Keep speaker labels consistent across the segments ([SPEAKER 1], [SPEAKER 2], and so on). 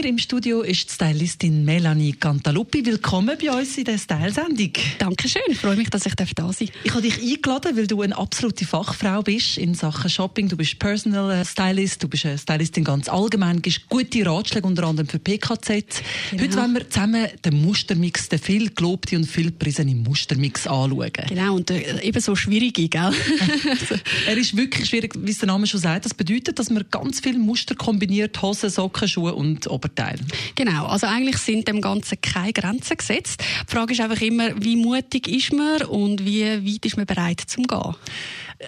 [SPEAKER 1] Mir im Studio ist die Stylistin Melanie Cantaluppi. Willkommen bei uns in der Style-Sendung.
[SPEAKER 2] Dankeschön, ich freue mich, dass ich da sein darf.
[SPEAKER 1] Ich habe dich eingeladen, weil du eine absolute Fachfrau bist in Sachen Shopping. Du bist Personal Stylist, du bist eine Stylistin ganz allgemein, du gibst gute Ratschläge unter anderem für PKZ. Genau. Heute wollen wir zusammen den Mustermix, den viel gelobten und viel prisenen Mustermix anschauen.
[SPEAKER 2] Genau, und äh, eben so schwierige, gell?
[SPEAKER 1] er ist wirklich schwierig, wie es der Name schon sagt. Das bedeutet, dass man ganz viele Muster kombiniert, Hosen, Socken, Schuhe und und Oberteil.
[SPEAKER 2] Genau, also eigentlich sind dem Ganzen keine Grenzen gesetzt. Die Frage ist einfach immer, wie mutig ist man und wie weit ist man bereit zum gehen.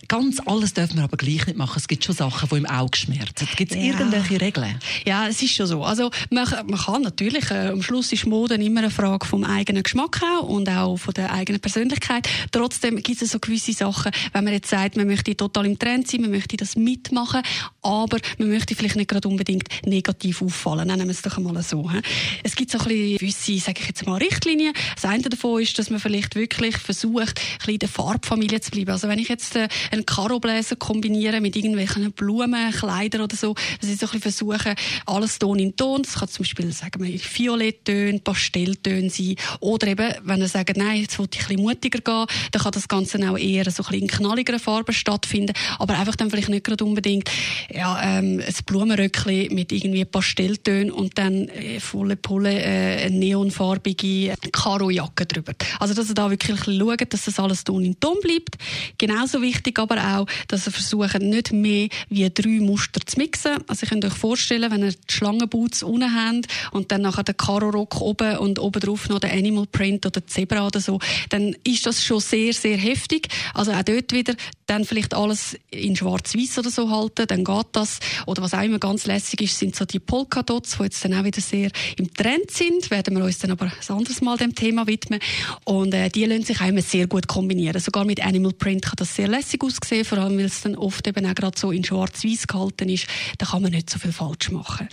[SPEAKER 1] Ganz alles dürfen wir aber gleich nicht machen. Es gibt schon Sachen, die im Auge schmerzen. Gibt es ja. irgendwelche Regeln?
[SPEAKER 2] Ja, es ist schon so. Also man, man kann natürlich, äh, am Schluss ist Mode immer eine Frage vom eigenen Geschmack auch und auch von der eigenen Persönlichkeit. Trotzdem gibt es so gewisse Sachen, wenn man jetzt sagt, man möchte total im Trend sein, man möchte das mitmachen, aber man möchte vielleicht nicht gerade unbedingt negativ auffallen. Nennen wir es doch einmal so. He? Es gibt so ein bisschen gewisse, sage ich jetzt mal, Richtlinien. Das eine davon ist, dass man vielleicht wirklich versucht, ein bisschen in der Farbfamilie zu bleiben. Also wenn ich jetzt äh, einen Karobläser kombiniere mit irgendwelchen Blumen, Kleidern oder so. Das ist so ein versuchen, alles Ton in Ton. Das kann zum Beispiel, sagen wir, Violetttöne, Pastelltöne sein. Oder eben, wenn ihr sagt, nein, jetzt will ich ein bisschen mutiger gehen, dann kann das Ganze auch eher so ein bisschen in knalligeren Farben stattfinden. Aber einfach dann vielleicht nicht gerade unbedingt, ja, ähm, ein Blumenröckchen mit irgendwie Pastelltönen und dann äh, volle Pulle, äh, eine neonfarbige Karojacke drüber. Also, dass ihr da wirklich schaut, dass das alles Ton in Ton bleibt. Genauso wichtig wichtig aber auch, dass ihr versucht, nicht mehr wie drei Muster zu mixen. Also, ihr könnt euch vorstellen, wenn ihr die Schlangenboots unten habt und dann nachher den Karo-Rock oben und oben drauf noch den Animal Print oder Zebra oder so, dann ist das schon sehr, sehr heftig. Also auch dort wieder dann vielleicht alles in schwarz-weiß oder so halten, dann geht das. Oder was auch immer ganz lässig ist, sind so die Polka-Dots, die jetzt dann auch wieder sehr im Trend sind. Werden wir uns dann aber ein anderes Mal dem Thema widmen. Und äh, die lassen sich auch immer sehr gut kombinieren. Sogar mit Animal Print kann das sehr lässig aussehen, vor allem weil es dann oft eben auch gerade so in schwarz-weiß gehalten ist. Da kann man nicht so viel falsch machen.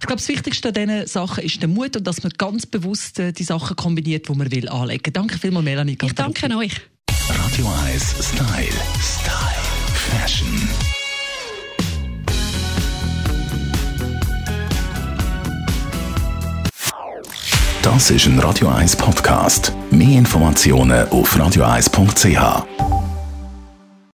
[SPEAKER 1] Ich glaube, das Wichtigste an diesen Sachen ist der Mut und dass man ganz bewusst äh, die Sachen kombiniert, die man will anlegen. Danke vielmals, Melanie.
[SPEAKER 2] Ich danke euch.
[SPEAKER 3] Radio 1 Style. Style. Fashion. Das ist ein Radio 1 Podcast. Mehr Informationen auf radio1.ch.